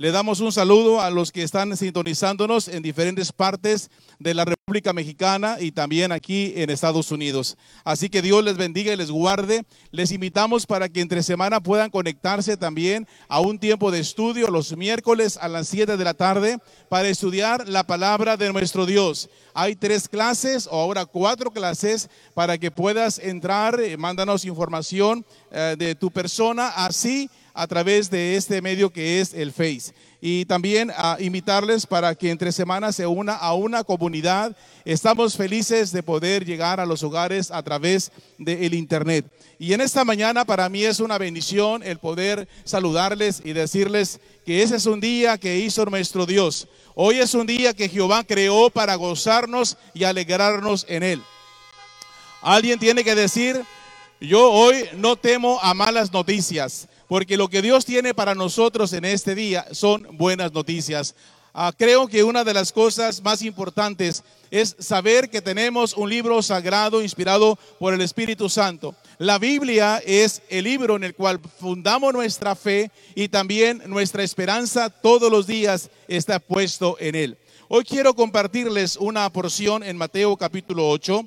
Le damos un saludo a los que están sintonizándonos en diferentes partes de la República Mexicana y también aquí en Estados Unidos. Así que Dios les bendiga y les guarde. Les invitamos para que entre semana puedan conectarse también a un tiempo de estudio los miércoles a las 7 de la tarde para estudiar la palabra de nuestro Dios. Hay tres clases o ahora cuatro clases para que puedas entrar, eh, mándanos información eh, de tu persona, así a través de este medio que es el Face. Y también a invitarles para que entre semanas se una a una comunidad. Estamos felices de poder llegar a los hogares a través del Internet. Y en esta mañana para mí es una bendición el poder saludarles y decirles que ese es un día que hizo nuestro Dios. Hoy es un día que Jehová creó para gozarnos y alegrarnos en él. Alguien tiene que decir, yo hoy no temo a malas noticias porque lo que Dios tiene para nosotros en este día son buenas noticias. Ah, creo que una de las cosas más importantes es saber que tenemos un libro sagrado inspirado por el Espíritu Santo. La Biblia es el libro en el cual fundamos nuestra fe y también nuestra esperanza todos los días está puesto en él. Hoy quiero compartirles una porción en Mateo capítulo 8,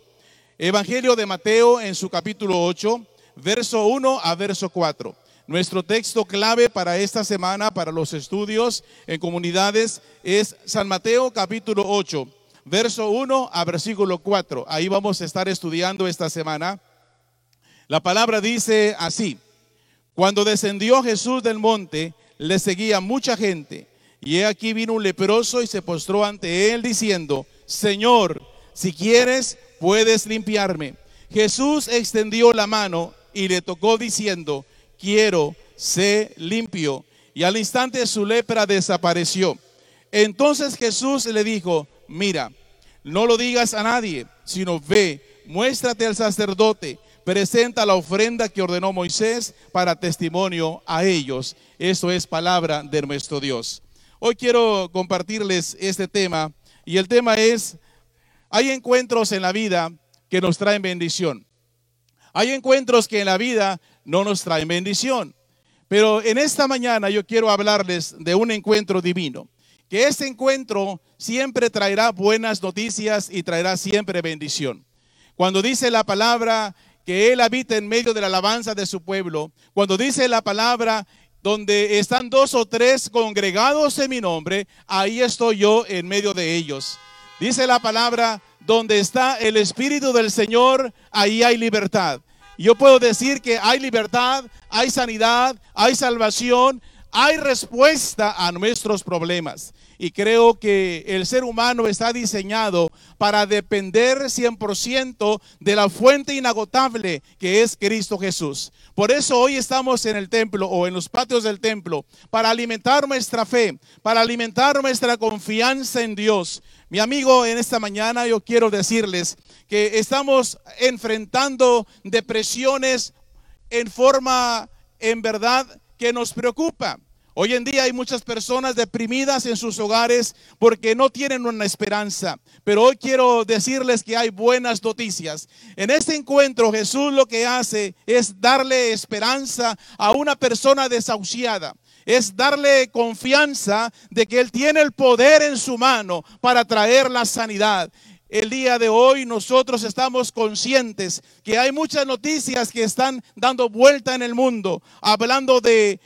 Evangelio de Mateo en su capítulo 8, verso 1 a verso 4. Nuestro texto clave para esta semana, para los estudios en comunidades, es San Mateo capítulo 8, verso 1 a versículo 4. Ahí vamos a estar estudiando esta semana. La palabra dice así, cuando descendió Jesús del monte, le seguía mucha gente. Y he aquí vino un leproso y se postró ante él diciendo, Señor, si quieres, puedes limpiarme. Jesús extendió la mano y le tocó diciendo, quiero, sé limpio. Y al instante su lepra desapareció. Entonces Jesús le dijo, mira, no lo digas a nadie, sino ve, muéstrate al sacerdote, presenta la ofrenda que ordenó Moisés para testimonio a ellos. Eso es palabra de nuestro Dios. Hoy quiero compartirles este tema y el tema es, hay encuentros en la vida que nos traen bendición. Hay encuentros que en la vida no nos traen bendición. Pero en esta mañana yo quiero hablarles de un encuentro divino. Que este encuentro siempre traerá buenas noticias y traerá siempre bendición. Cuando dice la palabra que Él habita en medio de la alabanza de su pueblo, cuando dice la palabra donde están dos o tres congregados en mi nombre, ahí estoy yo en medio de ellos. Dice la palabra, donde está el Espíritu del Señor, ahí hay libertad. Yo puedo decir que hay libertad, hay sanidad, hay salvación, hay respuesta a nuestros problemas. Y creo que el ser humano está diseñado para depender 100% de la fuente inagotable que es Cristo Jesús. Por eso hoy estamos en el templo o en los patios del templo para alimentar nuestra fe, para alimentar nuestra confianza en Dios. Mi amigo, en esta mañana yo quiero decirles que estamos enfrentando depresiones en forma, en verdad, que nos preocupa. Hoy en día hay muchas personas deprimidas en sus hogares porque no tienen una esperanza. Pero hoy quiero decirles que hay buenas noticias. En este encuentro Jesús lo que hace es darle esperanza a una persona desahuciada. Es darle confianza de que Él tiene el poder en su mano para traer la sanidad. El día de hoy nosotros estamos conscientes que hay muchas noticias que están dando vuelta en el mundo, hablando de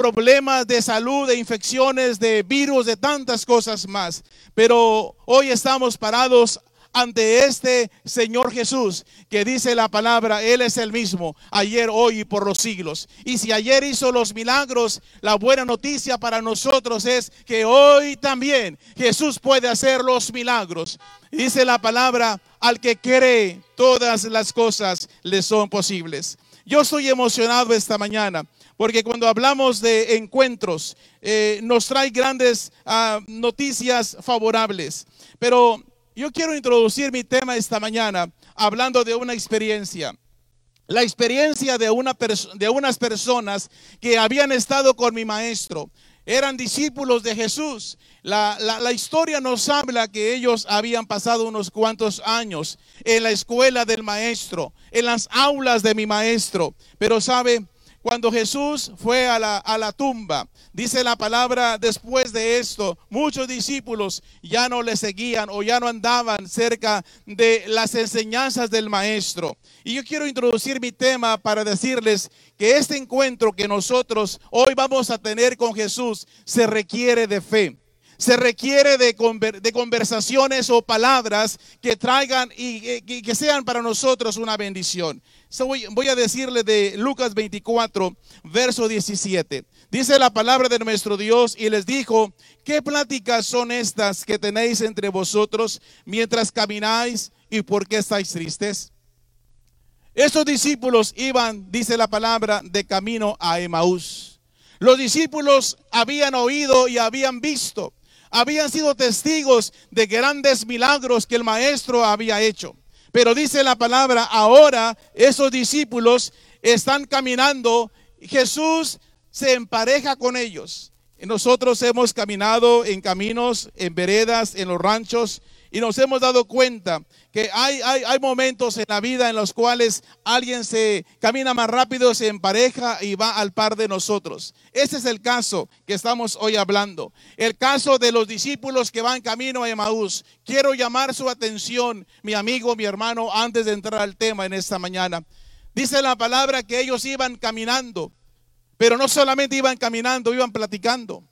problemas de salud, de infecciones, de virus, de tantas cosas más. Pero hoy estamos parados ante este Señor Jesús que dice la palabra, Él es el mismo, ayer, hoy y por los siglos. Y si ayer hizo los milagros, la buena noticia para nosotros es que hoy también Jesús puede hacer los milagros. Dice la palabra, al que cree, todas las cosas le son posibles. Yo estoy emocionado esta mañana porque cuando hablamos de encuentros eh, nos trae grandes ah, noticias favorables. Pero yo quiero introducir mi tema esta mañana hablando de una experiencia. La experiencia de, una de unas personas que habían estado con mi maestro. Eran discípulos de Jesús. La, la, historia nos habla que ellos habían pasado unos cuantos años en la escuela del maestro, en las aulas de mi maestro. Pero sabe, cuando Jesús fue a la, a la, tumba, dice la palabra, después de esto, muchos discípulos ya no le seguían o ya no andaban cerca de las enseñanzas del maestro. Y yo quiero introducir mi tema para decirles que este encuentro que nosotros hoy vamos a tener con Jesús se requiere de fe se requiere de, conversaciones o palabras que traigan y, que sean para nosotros una bendición. voy, a decirle de Lucas 24, verso 17. Dice la palabra de nuestro Dios y les dijo, ¿qué pláticas son estas que tenéis entre vosotros mientras camináis y por qué estáis tristes? Estos discípulos iban, dice la palabra, de camino a Emaús. Los discípulos habían oído y habían visto habían sido testigos de grandes milagros que el maestro había hecho. Pero dice la palabra, ahora esos discípulos están caminando, Jesús se empareja con ellos. Nosotros hemos caminado en caminos, en veredas, en los ranchos, y nos hemos dado cuenta que hay, hay, momentos en la vida en los cuales alguien se camina más rápido, se empareja y va al par de nosotros. Ese es el caso que estamos hoy hablando. El caso de los discípulos que van camino a Emaús. Quiero llamar su atención, mi amigo, mi hermano, antes de entrar al tema en esta mañana. Dice la palabra que ellos iban caminando, pero no solamente iban caminando, iban platicando.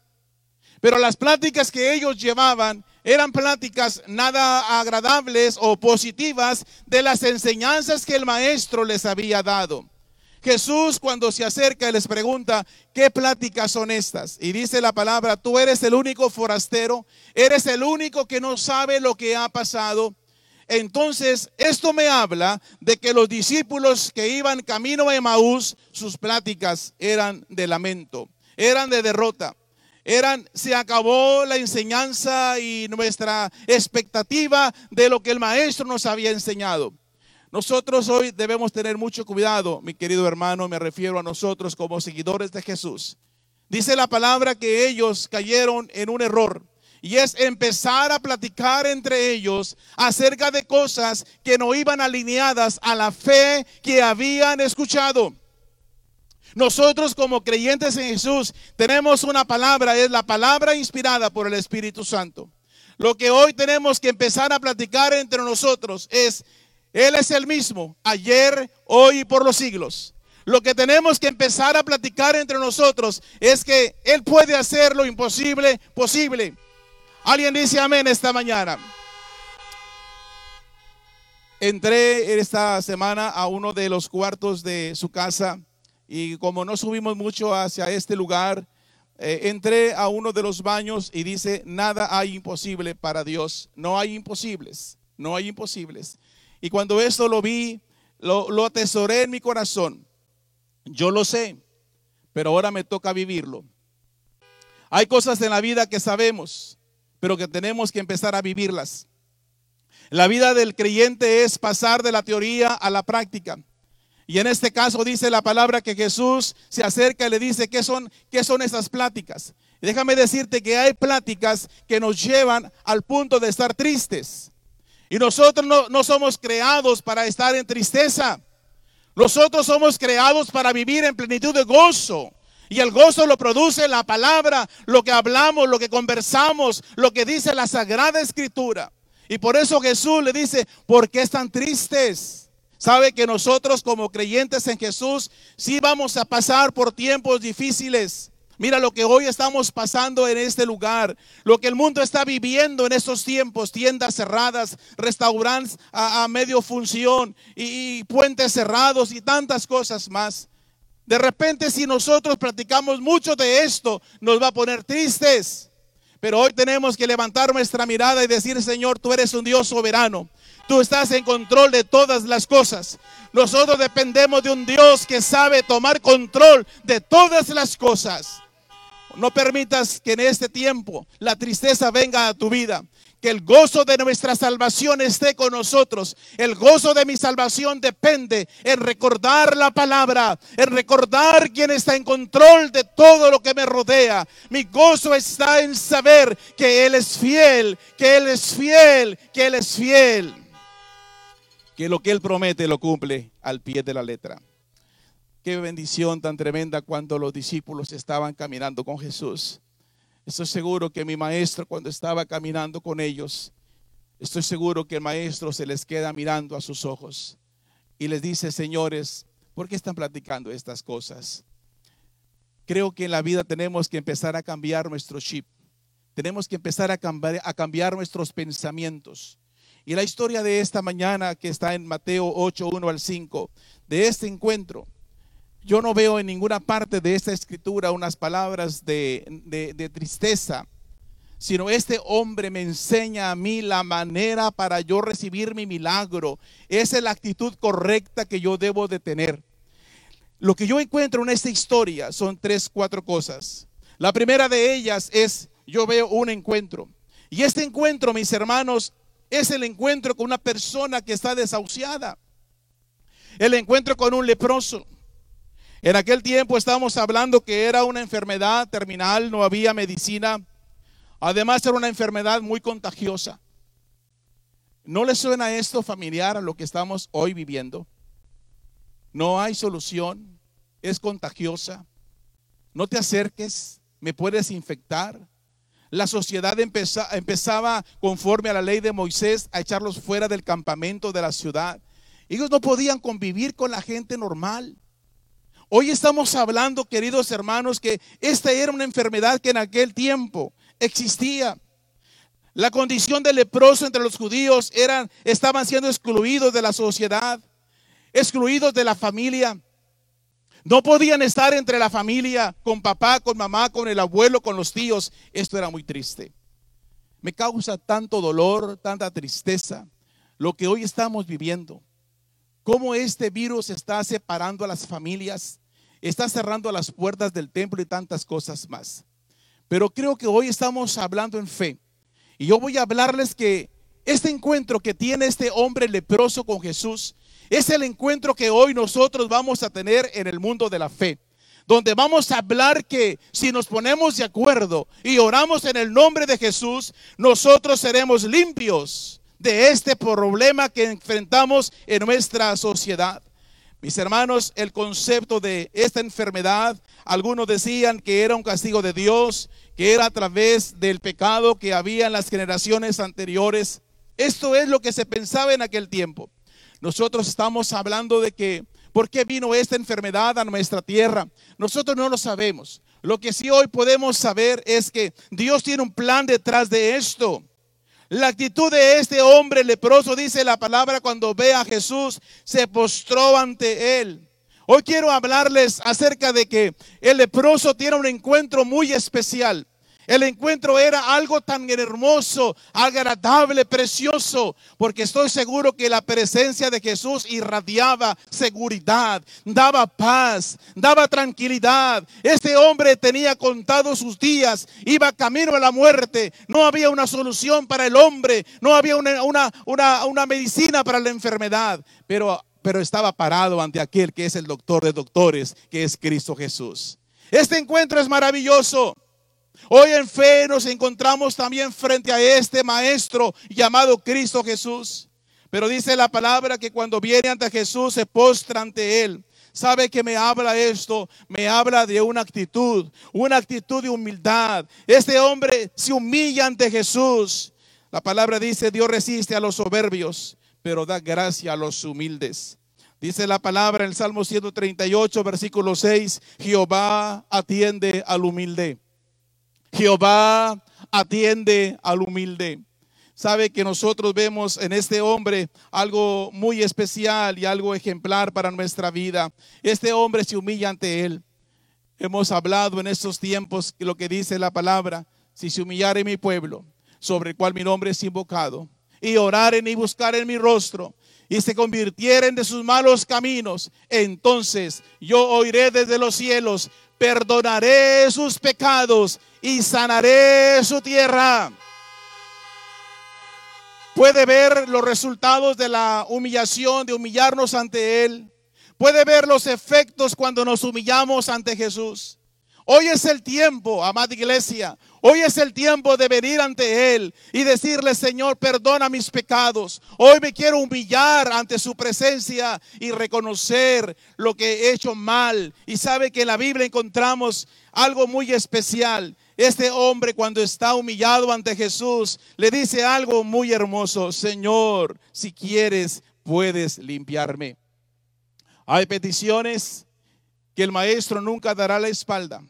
Pero las pláticas que ellos llevaban eran pláticas nada agradables o positivas de las enseñanzas que el maestro les había dado. Jesús cuando se acerca les pregunta, ¿qué pláticas son estas? Y dice la palabra, tú eres el único forastero, eres el único que no sabe lo que ha pasado. Entonces, esto me habla de que los discípulos que iban camino a Emaús, sus pláticas eran de lamento, eran de derrota eran, se acabó la enseñanza y nuestra expectativa de lo que el maestro nos había enseñado. Nosotros hoy debemos tener mucho cuidado, mi querido hermano, me refiero a nosotros como seguidores de Jesús. Dice la palabra que ellos cayeron en un error y es empezar a platicar entre ellos acerca de cosas que no iban alineadas a la fe que habían escuchado. Nosotros como creyentes en Jesús tenemos una palabra, es la palabra inspirada por el Espíritu Santo. Lo que hoy tenemos que empezar a platicar entre nosotros es, Él es el mismo, ayer, hoy y por los siglos. Lo que tenemos que empezar a platicar entre nosotros es que Él puede hacer lo imposible posible. Alguien dice amén esta mañana. Entré esta semana a uno de los cuartos de su casa y como no subimos mucho hacia este lugar, eh, entré a uno de los baños y dice, nada hay imposible para Dios. No hay imposibles, no hay imposibles. Y cuando esto lo vi, lo, lo atesoré en mi corazón. Yo lo sé, pero ahora me toca vivirlo. Hay cosas en la vida que sabemos, pero que tenemos que empezar a vivirlas. La vida del creyente es pasar de la teoría a la práctica. Y en este caso dice la palabra que Jesús se acerca y le dice, ¿qué son, qué son esas pláticas? déjame decirte que hay pláticas que nos llevan al punto de estar tristes. Y nosotros no, no somos creados para estar en tristeza. Nosotros somos creados para vivir en plenitud de gozo. Y el gozo lo produce la palabra, lo que hablamos, lo que conversamos, lo que dice la Sagrada Escritura. Y por eso Jesús le dice, ¿por qué están tristes? Sabe que nosotros como creyentes en Jesús sí vamos a pasar por tiempos difíciles. Mira lo que hoy estamos pasando en este lugar, lo que el mundo está viviendo en estos tiempos, tiendas cerradas, restaurantes a, medio función y, y puentes cerrados y tantas cosas más. De repente si nosotros practicamos mucho de esto, nos va a poner tristes. Pero hoy tenemos que levantar nuestra mirada y decir, Señor, tú eres un Dios soberano. Tú estás en control de todas las cosas. Nosotros dependemos de un Dios que sabe tomar control de todas las cosas. No permitas que en este tiempo la tristeza venga a tu vida. Que el gozo de nuestra salvación esté con nosotros. El gozo de mi salvación depende en recordar la palabra, en recordar quién está en control de todo lo que me rodea. Mi gozo está en saber que Él es fiel, que Él es fiel, que Él es fiel que lo que Él promete lo cumple al pie de la letra. qué bendición tan tremenda cuando los discípulos estaban caminando con Jesús. Estoy seguro que mi maestro cuando estaba caminando con ellos, estoy seguro que el maestro se les queda mirando a sus ojos y les dice, señores, ¿por qué están platicando estas cosas? Creo que en la vida tenemos que empezar a cambiar nuestro chip. Tenemos que empezar a cambiar, a cambiar nuestros pensamientos. Y la historia de esta mañana que está en Mateo 8, 1 al 5, de este encuentro, yo no veo en ninguna parte de esta escritura unas palabras de, tristeza, sino este hombre me enseña a mí la manera para yo recibir mi milagro. Esa es la actitud correcta que yo debo de tener. Lo que yo encuentro en esta historia son tres, cuatro cosas. La primera de ellas es, yo veo un encuentro. Y este encuentro, mis hermanos, es el encuentro con una persona que está desahuciada. El encuentro con un leproso. En aquel tiempo estábamos hablando que era una enfermedad terminal, no había medicina. Además era una enfermedad muy contagiosa. ¿No le suena esto familiar a lo que estamos hoy viviendo? No hay solución, es contagiosa. No te acerques, me puedes infectar. La sociedad empezaba conforme a la ley de Moisés a echarlos fuera del campamento de la ciudad. Ellos no podían convivir con la gente normal. Hoy estamos hablando, queridos hermanos, que esta era una enfermedad que en aquel tiempo existía. La condición de leproso entre los judíos eran, estaban siendo excluidos de la sociedad, excluidos de la familia. No podían estar entre la familia, con papá, con mamá, con el abuelo, con los tíos. Esto era muy triste. Me causa tanto dolor, tanta tristeza lo que hoy estamos viviendo. Cómo este virus está separando a las familias, está cerrando las puertas del templo y tantas cosas más. Pero creo que hoy estamos hablando en fe. Y yo voy a hablarles que este encuentro que tiene este hombre leproso con Jesús es el encuentro que hoy nosotros vamos a tener en el mundo de la fe. Donde vamos a hablar que si nos ponemos de acuerdo y oramos en el nombre de Jesús, nosotros seremos limpios de este problema que enfrentamos en nuestra sociedad. Mis hermanos, el concepto de esta enfermedad, algunos decían que era un castigo de Dios, que era a través del pecado que había en las generaciones anteriores. Esto es lo que se pensaba en aquel tiempo. Nosotros estamos hablando de que, ¿por qué vino esta enfermedad a nuestra tierra? Nosotros no lo sabemos. Lo que sí hoy podemos saber es que Dios tiene un plan detrás de esto. La actitud de este hombre leproso, dice la palabra, cuando ve a Jesús, se postró ante él. Hoy quiero hablarles acerca de que el leproso tiene un encuentro muy especial. El encuentro era algo tan hermoso, agradable, precioso, porque estoy seguro que la presencia de Jesús irradiaba seguridad, daba paz, daba tranquilidad. Este hombre tenía contados sus días, iba camino a la muerte, no había una solución para el hombre, no había una, una, medicina para la enfermedad, pero, pero estaba parado ante aquel que es el doctor de doctores, que es Cristo Jesús. Este encuentro es maravilloso. Hoy en fe nos encontramos también frente a este maestro llamado Cristo Jesús. Pero dice la palabra que cuando viene ante Jesús se postra ante él. ¿Sabe que me habla esto? Me habla de una actitud, una actitud de humildad. Este hombre se humilla ante Jesús. La palabra dice, Dios resiste a los soberbios, pero da gracia a los humildes. Dice la palabra en el Salmo 138, versículo 6, Jehová atiende al humilde Jehová atiende al humilde. Sabe que nosotros vemos en este hombre algo muy especial y algo ejemplar para nuestra vida. Este hombre se humilla ante él. Hemos hablado en estos tiempos lo que dice la palabra, si se humillare mi pueblo, sobre el cual mi nombre es invocado, y oraren y buscaren mi rostro, y se convirtieren de sus malos caminos, entonces yo oiré desde los cielos, perdonaré sus pecados y sanaré su tierra. Puede ver los resultados de la humillación, de humillarnos ante Él. Puede ver los efectos cuando nos humillamos ante Jesús. Hoy es el tiempo, amada iglesia. Hoy es el tiempo de venir ante Él y decirle, Señor, perdona mis pecados. Hoy me quiero humillar ante su presencia y reconocer lo que he hecho mal. Y sabe que en la Biblia encontramos algo muy especial. Este hombre cuando está humillado ante Jesús le dice algo muy hermoso. Señor, si quieres, puedes limpiarme. Hay peticiones que el maestro nunca dará la espalda.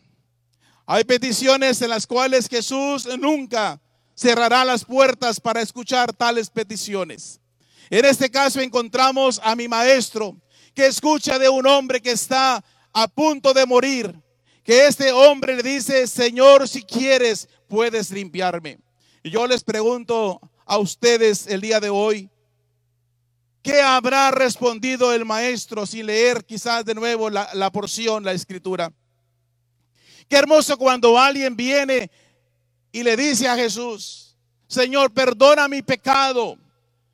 Hay peticiones en las cuales Jesús nunca cerrará las puertas para escuchar tales peticiones. En este caso encontramos a mi maestro que escucha de un hombre que está a punto de morir, que este hombre le dice, Señor, si quieres, puedes limpiarme. Y yo les pregunto a ustedes el día de hoy, ¿qué habrá respondido el maestro sin leer quizás de nuevo la, la porción, la escritura? Qué hermoso cuando alguien viene y le dice a Jesús, Señor, perdona mi pecado.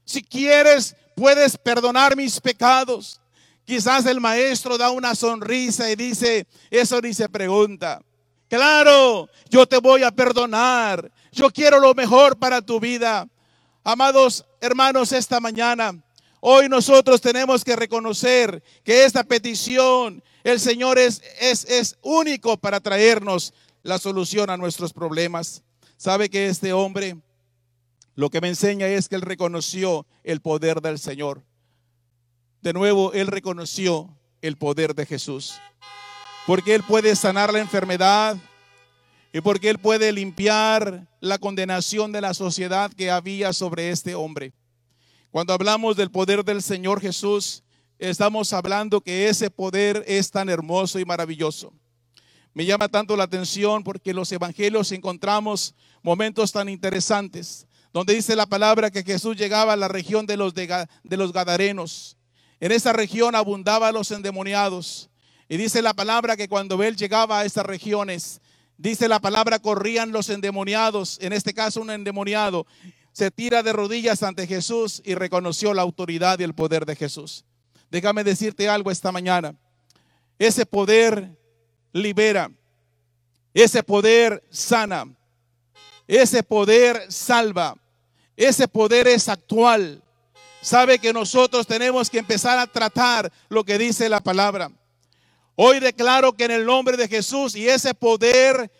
Si quieres, puedes perdonar mis pecados. Quizás el maestro da una sonrisa y dice, eso ni se pregunta. Claro, yo te voy a perdonar. Yo quiero lo mejor para tu vida. Amados hermanos, esta mañana, hoy nosotros tenemos que reconocer que esta petición el Señor es, es, es único para traernos la solución a nuestros problemas. ¿Sabe que este hombre lo que me enseña es que él reconoció el poder del Señor? De nuevo, él reconoció el poder de Jesús. Porque él puede sanar la enfermedad y porque él puede limpiar la condenación de la sociedad que había sobre este hombre. Cuando hablamos del poder del Señor Jesús, estamos hablando que ese poder es tan hermoso y maravilloso. Me llama tanto la atención porque en los evangelios encontramos momentos tan interesantes, donde dice la palabra que Jesús llegaba a la región de los, de, los Gadarenos. En esa región abundaban los endemoniados. Y dice la palabra que cuando él llegaba a esas regiones, dice la palabra, corrían los endemoniados, en este caso un endemoniado, se tira de rodillas ante Jesús y reconoció la autoridad y el poder de Jesús. Déjame decirte algo esta mañana. Ese poder libera. Ese poder sana. Ese poder salva. Ese poder es actual. Sabe que nosotros tenemos que empezar a tratar lo que dice la palabra. Hoy declaro que en el nombre de Jesús y ese poder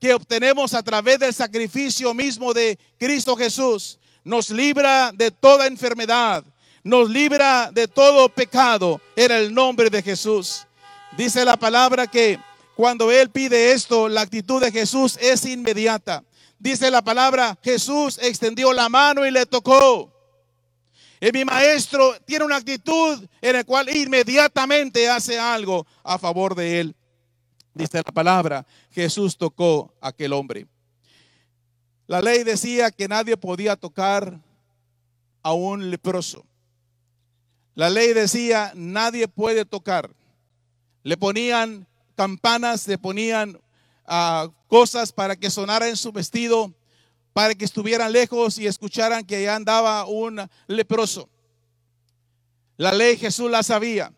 que obtenemos a través del sacrificio mismo de Cristo Jesús nos libra de toda enfermedad, nos libra de todo pecado en el nombre de Jesús. Dice la palabra que cuando Él pide esto, la actitud de Jesús es inmediata. Dice la palabra, Jesús extendió la mano y le tocó. Y mi maestro tiene una actitud en la cual inmediatamente hace algo a favor de él. Dice la palabra, Jesús tocó a aquel hombre. La ley decía que nadie podía tocar a un leproso. La ley decía, nadie puede tocar. Le ponían campanas, le ponían ah, cosas para que sonara en su vestido, para que estuvieran lejos y escucharan que allá andaba un leproso. La ley Jesús la sabía,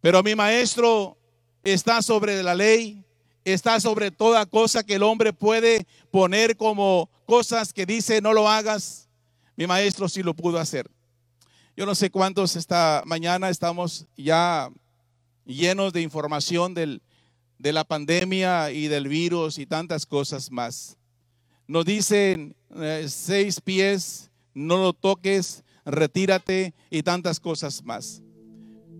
pero mi maestro está sobre la ley, está sobre toda cosa que el hombre puede poner como cosas que dice no lo hagas. Mi maestro sí lo pudo hacer. Yo no sé cuántos esta mañana estamos ya llenos de información del, de la pandemia y del virus y tantas cosas más. Nos dicen eh, seis pies, no lo toques, retírate y tantas cosas más.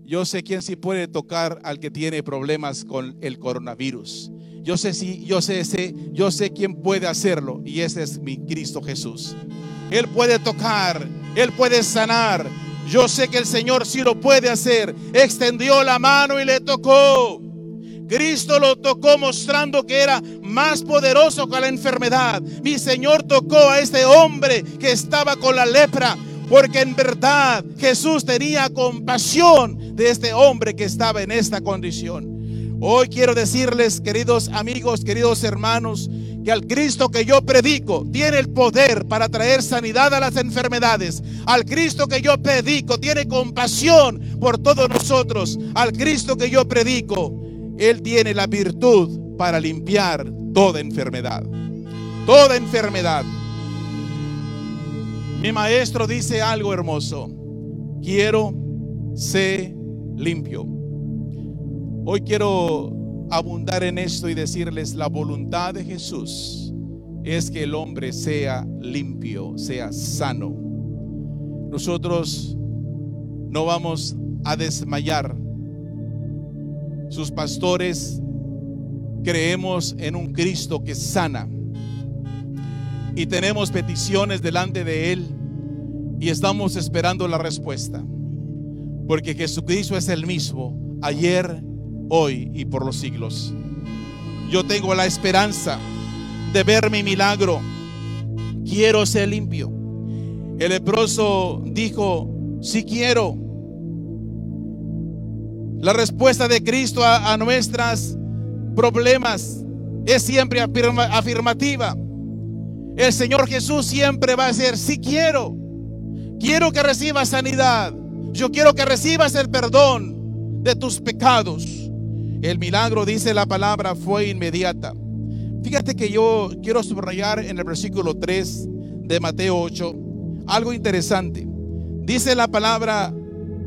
Yo sé quién sí puede tocar al que tiene problemas con el coronavirus. Yo sé si, yo sé, sé, yo sé quién puede hacerlo y ese es mi Cristo Jesús. Él puede tocar, él puede sanar, yo sé que el Señor sí lo puede hacer. Extendió la mano y le tocó. Cristo lo tocó mostrando que era más poderoso que la enfermedad. Mi Señor tocó a este hombre que estaba con la lepra. Porque en verdad Jesús tenía compasión de este hombre que estaba en esta condición. Hoy quiero decirles, queridos amigos, queridos hermanos, que al Cristo que yo predico tiene el poder para traer sanidad a las enfermedades. Al Cristo que yo predico tiene compasión por todos nosotros. Al Cristo que yo predico, Él tiene la virtud para limpiar toda enfermedad. toda enfermedad. Mi maestro dice algo hermoso. Quiero ser limpio. Hoy quiero abundar en esto y decirles la voluntad de Jesús es que el hombre sea limpio, sea sano. Nosotros no vamos a desmayar. Sus pastores creemos en un Cristo que sana. Y tenemos peticiones delante de Él y estamos esperando la respuesta. Porque Jesucristo es el mismo ayer, hoy y por los siglos. Yo tengo la esperanza de ver mi milagro. Quiero ser limpio. El leproso dijo, si quiero. La respuesta de Cristo a, a nuestras problemas es siempre afirmativa. El Señor Jesús siempre va a ser, si quiero, quiero que recibas sanidad. Yo quiero que recibas el perdón de tus pecados. El milagro, dice la palabra, fue inmediata. Fíjate que yo quiero subrayar en el versículo 3 de Mateo 8 algo interesante. Dice la palabra,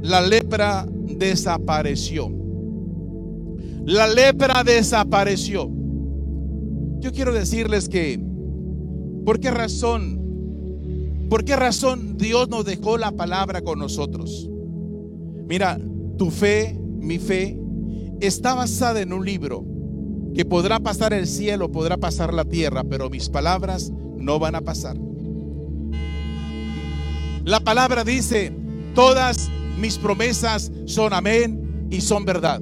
la lepra desapareció. La lepra desapareció. Yo quiero decirles que, ¿por qué razón? ¿Por qué razón Dios nos dejó la palabra con nosotros? Mira, tu fe, mi fe, está basada en un libro que podrá pasar el cielo, podrá pasar la tierra, pero mis palabras no van a pasar. La palabra dice, todas mis promesas son amén y son verdad.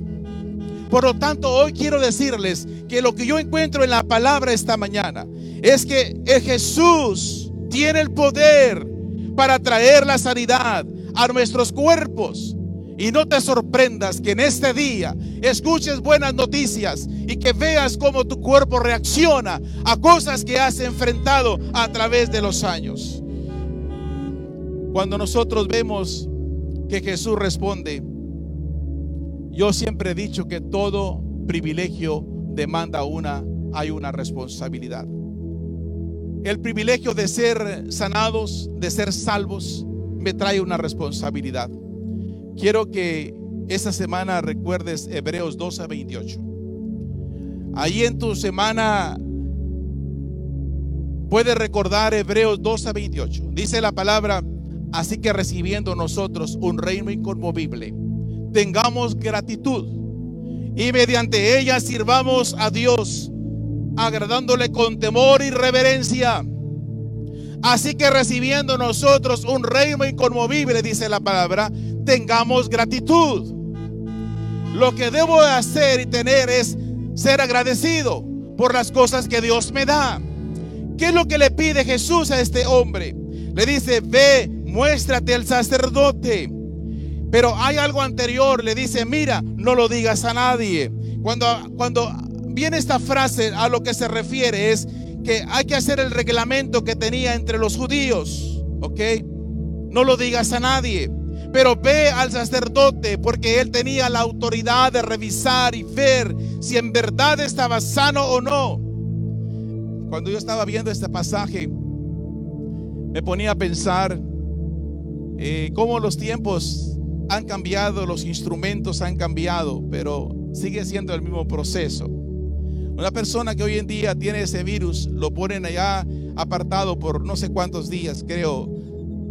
Por lo tanto, hoy quiero decirles que lo que yo encuentro en la palabra esta mañana es que el Jesús tiene el poder para traer la sanidad a nuestros cuerpos. Y no te sorprendas que en este día escuches buenas noticias y que veas cómo tu cuerpo reacciona a cosas que has enfrentado a través de los años. Cuando nosotros vemos que Jesús responde, yo siempre he dicho que todo privilegio demanda una, hay una responsabilidad. El privilegio de ser sanados, de ser salvos, me trae una responsabilidad. Quiero que esta semana recuerdes Hebreos 12 a 28. Ahí en tu semana puedes recordar Hebreos 12 a 28. Dice la palabra, así que recibiendo nosotros un reino inconmovible tengamos gratitud y mediante ella sirvamos a Dios, agradándole con temor y reverencia. Así que recibiendo nosotros un reino inconmovible, dice la palabra, tengamos gratitud. Lo que debo hacer y tener es ser agradecido por las cosas que Dios me da. ¿Qué es lo que le pide Jesús a este hombre? Le dice, ve, muéstrate al sacerdote. Pero hay algo anterior, le dice, mira, no lo digas a nadie. Cuando, cuando viene esta frase a lo que se refiere es que hay que hacer el reglamento que tenía entre los judíos, ¿ok? No lo digas a nadie. Pero ve al sacerdote porque él tenía la autoridad de revisar y ver si en verdad estaba sano o no. Cuando yo estaba viendo este pasaje, me ponía a pensar eh, cómo los tiempos han cambiado, los instrumentos han cambiado, pero sigue siendo el mismo proceso. Una persona que hoy en día tiene ese virus, lo ponen allá apartado por no sé cuántos días, creo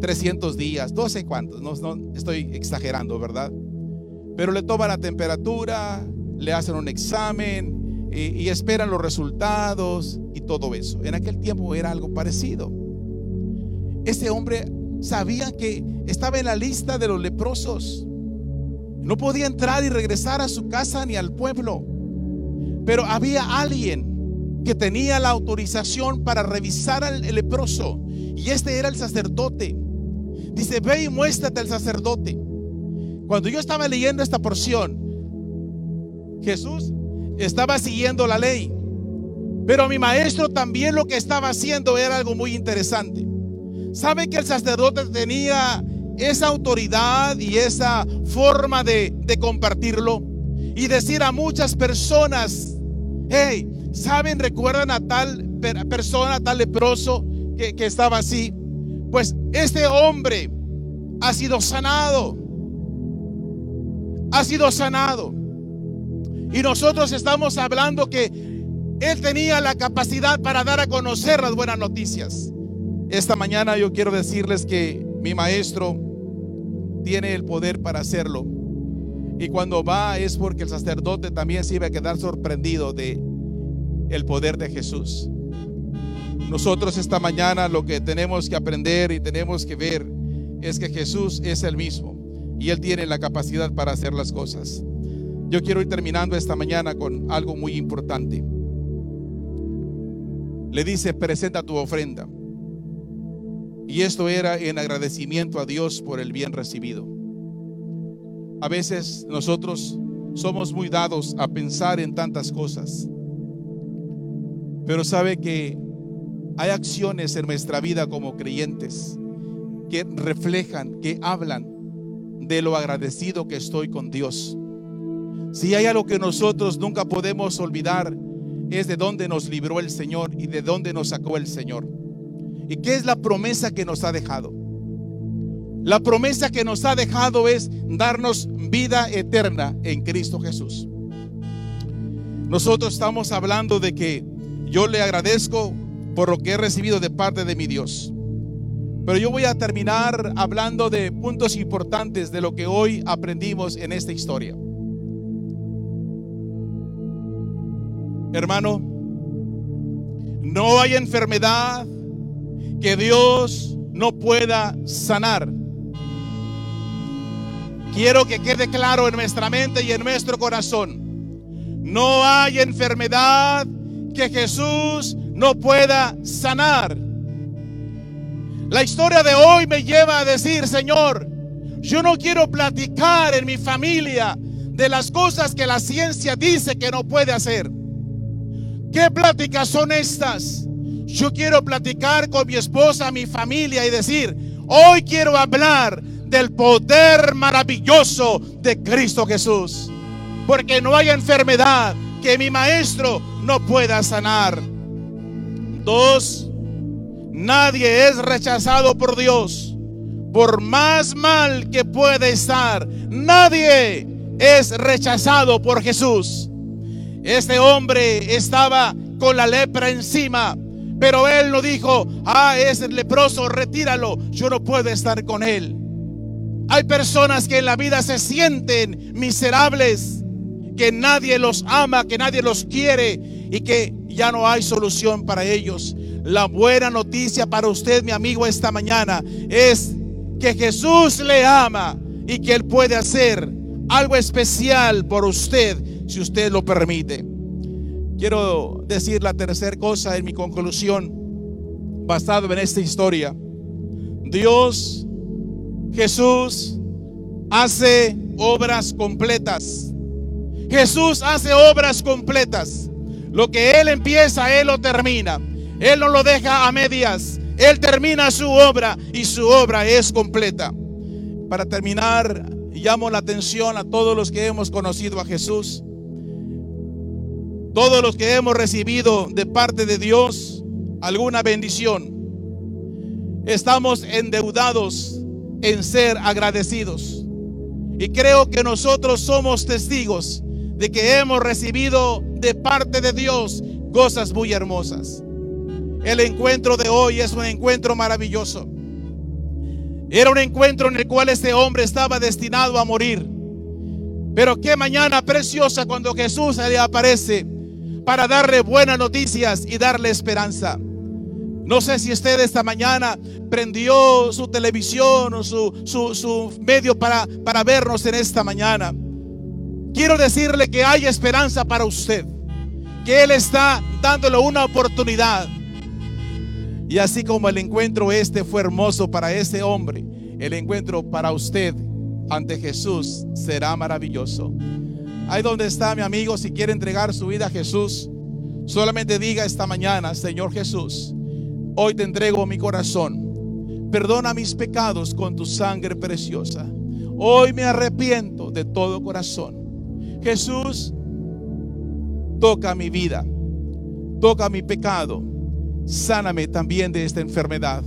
300 días, no sé cuántos, no, estoy exagerando, ¿verdad? Pero le toman la temperatura, le hacen un examen y, y esperan los resultados y todo eso. En aquel tiempo era algo parecido. Ese hombre sabía que estaba en la lista de los leprosos. No podía entrar y regresar a su casa ni al pueblo. Pero había alguien que tenía la autorización para revisar al leproso. Y este era el sacerdote. Dice, ve y muéstrate al sacerdote. Cuando yo estaba leyendo esta porción, Jesús estaba siguiendo la ley. Pero mi maestro también lo que estaba haciendo era algo muy interesante. ¿Sabe que el sacerdote tenía esa autoridad y esa forma de, compartirlo? Y decir a muchas personas, hey, ¿saben? ¿Recuerdan a tal persona, tal leproso que, que estaba así, pues este hombre ha sido sanado. Ha sido sanado. Y nosotros estamos hablando que él tenía la capacidad para dar a conocer las buenas noticias. Esta mañana yo quiero decirles que mi maestro tiene el poder para hacerlo. Y cuando va es porque el sacerdote también se iba a quedar sorprendido de el poder de Jesús. Nosotros esta mañana lo que tenemos que aprender y tenemos que ver es que Jesús es el mismo y Él tiene la capacidad para hacer las cosas. Yo quiero ir terminando esta mañana con algo muy importante. Le dice, presenta tu ofrenda. Y esto era en agradecimiento a Dios por el bien recibido. A veces nosotros somos muy dados a pensar en tantas cosas. Pero sabe que hay acciones en nuestra vida como creyentes que reflejan, que hablan de lo agradecido que estoy con Dios. Si hay algo que nosotros nunca podemos olvidar, es de dónde nos libró el Señor y de dónde nos sacó el Señor. ¿Y qué es la promesa que nos ha dejado? La promesa que nos ha dejado es darnos vida eterna en Cristo Jesús. Nosotros estamos hablando de que yo le agradezco por lo que he recibido de parte de mi Dios. Pero yo voy a terminar hablando de puntos importantes de lo que hoy aprendimos en esta historia. Hermano, no hay enfermedad que Dios no pueda sanar. Quiero que quede claro en nuestra mente y en nuestro corazón. No hay enfermedad que Jesús no pueda sanar. La historia de hoy me lleva a decir, Señor, yo no quiero platicar en mi familia de las cosas que la ciencia dice que no puede hacer. ¿Qué pláticas son estas? Yo quiero platicar con mi esposa, mi familia y decir, hoy quiero hablar del poder maravilloso de Cristo Jesús. Porque no hay enfermedad que mi maestro no pueda sanar. Dos, nadie es rechazado por Dios. Por más mal que pueda estar, nadie es rechazado por Jesús. Este hombre estaba con la lepra encima, pero él no dijo, ah, es leproso, retíralo, yo no puedo estar con él. Hay personas que en la vida se sienten miserables, que nadie los ama, que nadie los quiere y que ya no hay solución para ellos. La buena noticia para usted, mi amigo, esta mañana es que Jesús le ama y que Él puede hacer algo especial por usted si usted lo permite. Quiero decir la tercera cosa en mi conclusión, basado en esta historia. Dios Jesús hace obras completas. Jesús hace obras completas. Lo que Él empieza, Él lo termina. Él no lo deja a medias. Él termina su obra y su obra es completa. Para terminar, llamo la atención a todos los que hemos conocido a Jesús. Todos los que hemos recibido de parte de Dios alguna bendición. Estamos endeudados en ser agradecidos. Y creo que nosotros somos testigos de que hemos recibido de parte de Dios cosas muy hermosas. El encuentro de hoy es un encuentro maravilloso. Era un encuentro en el cual este hombre estaba destinado a morir. Pero qué mañana preciosa cuando Jesús le aparece para darle buenas noticias y darle esperanza. No sé si usted esta mañana prendió su televisión o su, su, medio para, para vernos en esta mañana. Quiero decirle que hay esperanza para usted, que Él está dándole una oportunidad. Y así como el encuentro este fue hermoso para ese hombre, el encuentro para usted ante Jesús será maravilloso. Ahí donde está mi amigo, si quiere entregar su vida a Jesús, solamente diga esta mañana, Señor Jesús, Hoy te entrego mi corazón. Perdona mis pecados con tu sangre preciosa. Hoy me arrepiento de todo corazón. Jesús, toca mi vida. Toca mi pecado. Sáname también de esta enfermedad.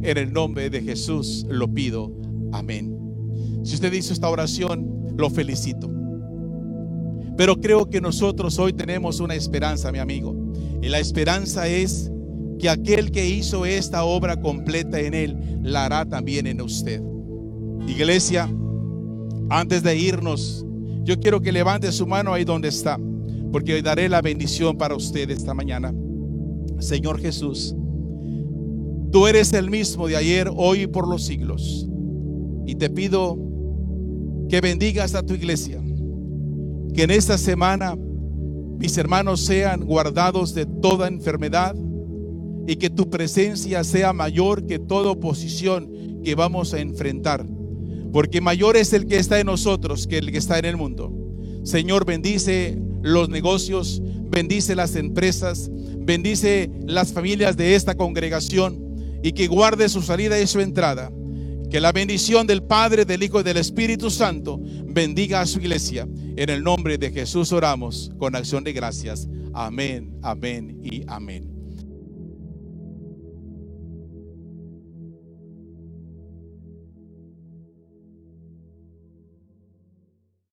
En el nombre de Jesús lo pido. Amén. Si usted hizo esta oración, lo felicito. Pero creo que nosotros hoy tenemos una esperanza, mi amigo. Y la esperanza es que aquel que hizo esta obra completa en él, la hará también en usted. Iglesia, antes de irnos, yo quiero que levante su mano ahí donde está, porque hoy daré la bendición para usted esta mañana. Señor Jesús, tú eres el mismo de ayer, hoy y por los siglos. Y te pido que bendigas a tu iglesia, que en esta semana mis hermanos sean guardados de toda enfermedad y que tu presencia sea mayor que toda oposición que vamos a enfrentar. Porque mayor es el que está en nosotros que el que está en el mundo. Señor, bendice los negocios, bendice las empresas, bendice las familias de esta congregación y que guarde su salida y su entrada. Que la bendición del Padre, del Hijo y del Espíritu Santo bendiga a su iglesia. En el nombre de Jesús oramos con acción de gracias. Amén, amén y amén.